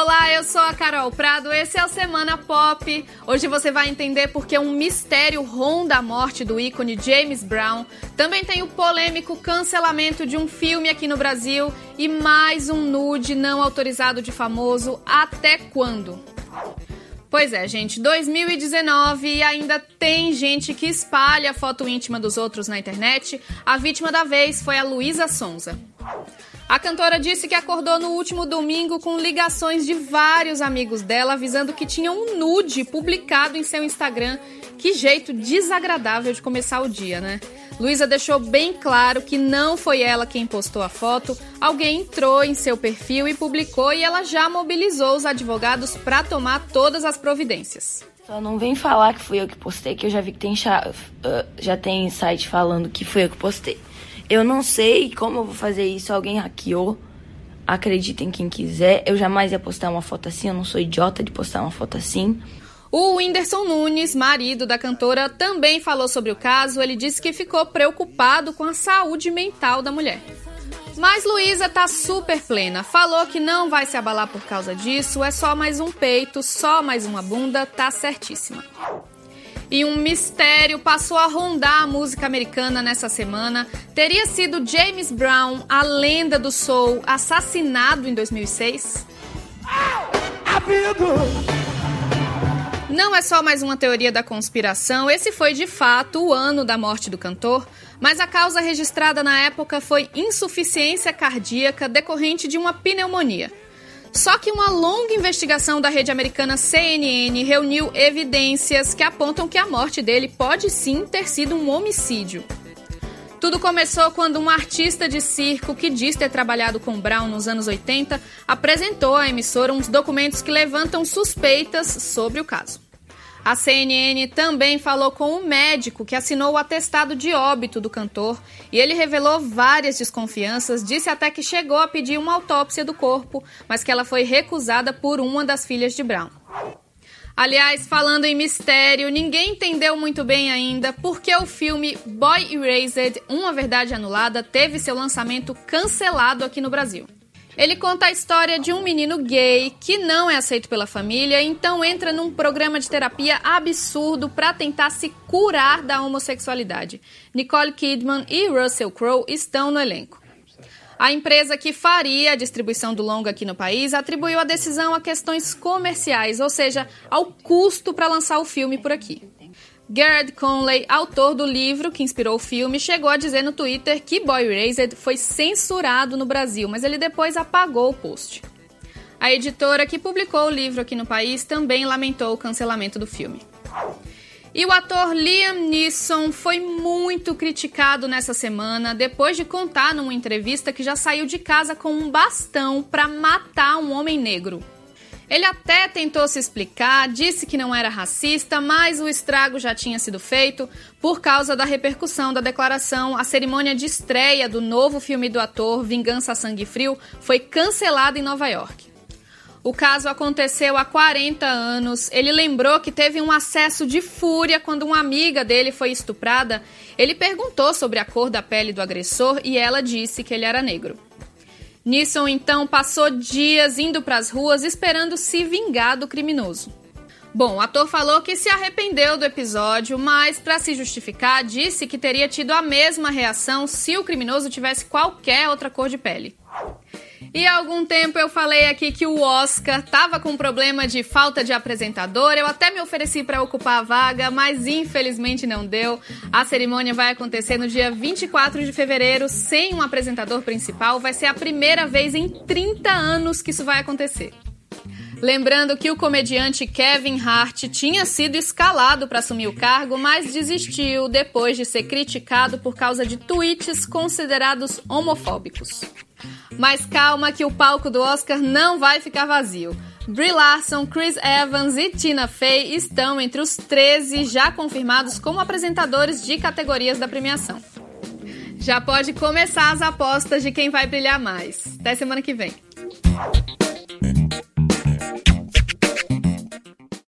Olá, eu sou a Carol Prado, esse é o Semana Pop. Hoje você vai entender porque um mistério ronda a morte do ícone James Brown. Também tem o polêmico cancelamento de um filme aqui no Brasil e mais um nude não autorizado de famoso. Até quando? Pois é, gente, 2019 e ainda tem gente que espalha foto íntima dos outros na internet. A vítima da vez foi a Luísa Sonza. A cantora disse que acordou no último domingo com ligações de vários amigos dela avisando que tinha um nude publicado em seu Instagram. Que jeito desagradável de começar o dia, né? Luísa deixou bem claro que não foi ela quem postou a foto, alguém entrou em seu perfil e publicou e ela já mobilizou os advogados para tomar todas as providências. Só não vem falar que fui eu que postei, que eu já vi que tem já, uh, já tem site falando que fui eu que postei. Eu não sei como eu vou fazer isso. Alguém hackeou. Acreditem quem quiser. Eu jamais ia postar uma foto assim. Eu não sou idiota de postar uma foto assim. O Whindersson Nunes, marido da cantora, também falou sobre o caso. Ele disse que ficou preocupado com a saúde mental da mulher. Mas Luísa tá super plena. Falou que não vai se abalar por causa disso. É só mais um peito, só mais uma bunda. Tá certíssima. E um mistério passou a rondar a música americana nessa semana. Teria sido James Brown, a lenda do soul, assassinado em 2006? Não é só mais uma teoria da conspiração, esse foi de fato o ano da morte do cantor, mas a causa registrada na época foi insuficiência cardíaca decorrente de uma pneumonia. Só que uma longa investigação da rede americana CNN reuniu evidências que apontam que a morte dele pode sim ter sido um homicídio. Tudo começou quando um artista de circo que diz ter trabalhado com Brown nos anos 80 apresentou à emissora uns documentos que levantam suspeitas sobre o caso. A CNN também falou com o médico que assinou o atestado de óbito do cantor e ele revelou várias desconfianças, disse até que chegou a pedir uma autópsia do corpo, mas que ela foi recusada por uma das filhas de Brown. Aliás, falando em mistério, ninguém entendeu muito bem ainda por que o filme Boy Erased, Uma Verdade Anulada, teve seu lançamento cancelado aqui no Brasil. Ele conta a história de um menino gay que não é aceito pela família, então entra num programa de terapia absurdo para tentar se curar da homossexualidade. Nicole Kidman e Russell Crowe estão no elenco. A empresa que faria a distribuição do longa aqui no país atribuiu a decisão a questões comerciais, ou seja, ao custo para lançar o filme por aqui. Garrett Conley, autor do livro que inspirou o filme, chegou a dizer no Twitter que Boy Erased foi censurado no Brasil, mas ele depois apagou o post. A editora que publicou o livro aqui no país também lamentou o cancelamento do filme. E o ator Liam Neeson foi muito criticado nessa semana depois de contar numa entrevista que já saiu de casa com um bastão para matar um homem negro. Ele até tentou se explicar, disse que não era racista, mas o estrago já tinha sido feito por causa da repercussão da declaração. A cerimônia de estreia do novo filme do ator, Vingança Sangue Frio, foi cancelada em Nova York. O caso aconteceu há 40 anos. Ele lembrou que teve um acesso de fúria quando uma amiga dele foi estuprada. Ele perguntou sobre a cor da pele do agressor e ela disse que ele era negro. Nisson então passou dias indo para as ruas esperando se vingar do criminoso. Bom, o ator falou que se arrependeu do episódio, mas para se justificar, disse que teria tido a mesma reação se o criminoso tivesse qualquer outra cor de pele. E há algum tempo eu falei aqui que o Oscar tava com problema de falta de apresentador. Eu até me ofereci para ocupar a vaga, mas infelizmente não deu. A cerimônia vai acontecer no dia 24 de fevereiro, sem um apresentador principal. Vai ser a primeira vez em 30 anos que isso vai acontecer. Lembrando que o comediante Kevin Hart tinha sido escalado para assumir o cargo, mas desistiu depois de ser criticado por causa de tweets considerados homofóbicos. Mas calma que o palco do Oscar não vai ficar vazio. Brie Larson, Chris Evans e Tina Fey estão entre os 13 já confirmados como apresentadores de categorias da premiação. Já pode começar as apostas de quem vai brilhar mais. Até semana que vem.